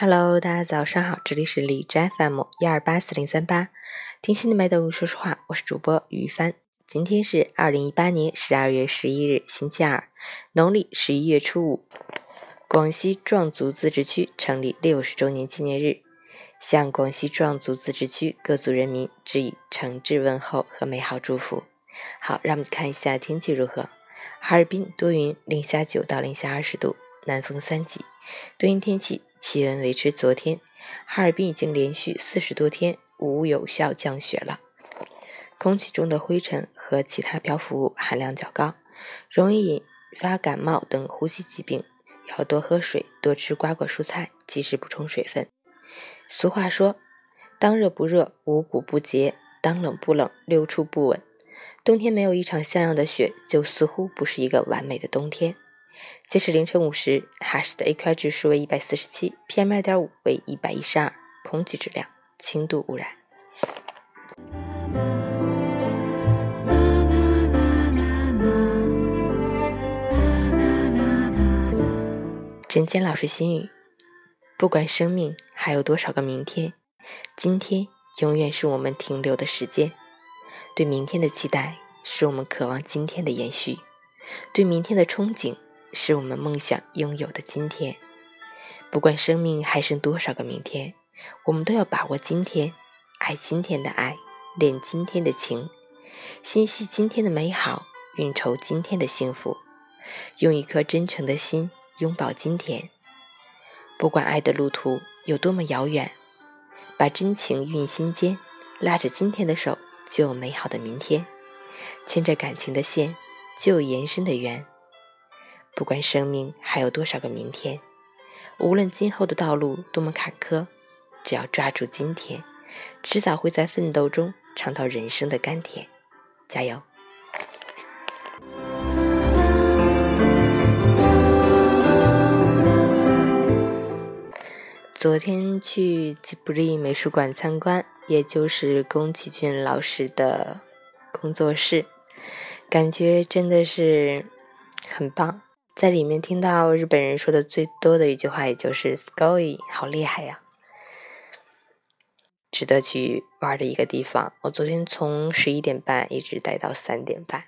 Hello，大家早上好，这里是李斋 FM 幺二八四零三八，听心的麦动，说说话，我是主播于帆。今天是二零一八年十二月十一日，星期二，农历十一月初五，广西壮族自治区成立六十周年纪念日，向广西壮族自治区各族人民致以诚挚问候和美好祝福。好，让我们看一下天气如何。哈尔滨多云，零下九到零下二十度，南风三级，多云天气。气温维持昨天，哈尔滨已经连续四十多天无有效降雪了。空气中的灰尘和其他漂浮物含量较高，容易引发感冒等呼吸疾病，要多喝水，多吃瓜果蔬菜，及时补充水分。俗话说：“当热不热，五谷不结；当冷不冷，六畜不稳。”冬天没有一场像样的雪，就似乎不是一个完美的冬天。截止凌晨五时，哈市的 AQI 指数为一百四十七，PM 二点五为一百一十二，空气质量轻度污染。陈坚老师心语：不管生命还有多少个明天，今天永远是我们停留的时间。对明天的期待，是我们渴望今天的延续；对明天的憧憬。是我们梦想拥有的今天。不管生命还剩多少个明天，我们都要把握今天，爱今天的爱，恋今天的情，心系今天的美好，运筹今天的幸福，用一颗真诚的心拥抱今天。不管爱的路途有多么遥远，把真情运心间，拉着今天的手，就有美好的明天；牵着感情的线，就有延伸的缘。不管生命还有多少个明天，无论今后的道路多么坎坷，只要抓住今天，迟早会在奋斗中尝到人生的甘甜。加油！昨天去吉卜力美术馆参观，也就是宫崎骏老师的工作室，感觉真的是很棒。在里面听到日本人说的最多的一句话，也就是 s k o y 好厉害呀！值得去玩的一个地方。我昨天从十一点半一直待到三点半。